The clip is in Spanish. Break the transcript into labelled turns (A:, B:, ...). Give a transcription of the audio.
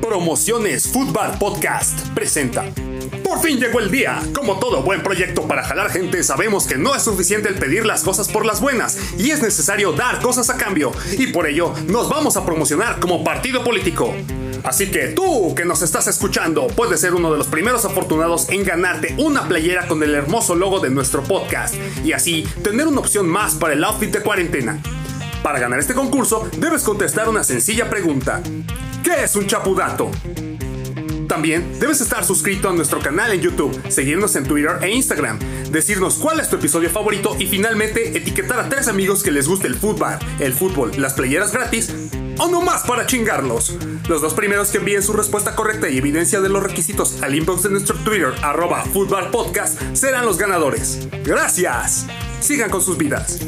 A: Promociones Football Podcast presenta. Por fin llegó el día. Como todo buen proyecto para jalar gente, sabemos que no es suficiente el pedir las cosas por las buenas y es necesario dar cosas a cambio. Y por ello nos vamos a promocionar como partido político. Así que tú que nos estás escuchando puedes ser uno de los primeros afortunados en ganarte una playera con el hermoso logo de nuestro podcast y así tener una opción más para el outfit de cuarentena. Para ganar este concurso debes contestar una sencilla pregunta. ¿Qué es un chapudato? También debes estar suscrito a nuestro canal en YouTube, seguirnos en Twitter e Instagram, decirnos cuál es tu episodio favorito y finalmente etiquetar a tres amigos que les guste el fútbol, el fútbol, las playeras gratis o no más para chingarlos. Los dos primeros que envíen su respuesta correcta y evidencia de los requisitos al inbox de nuestro Twitter, arroba Podcast, serán los ganadores. ¡Gracias! Sigan con sus vidas.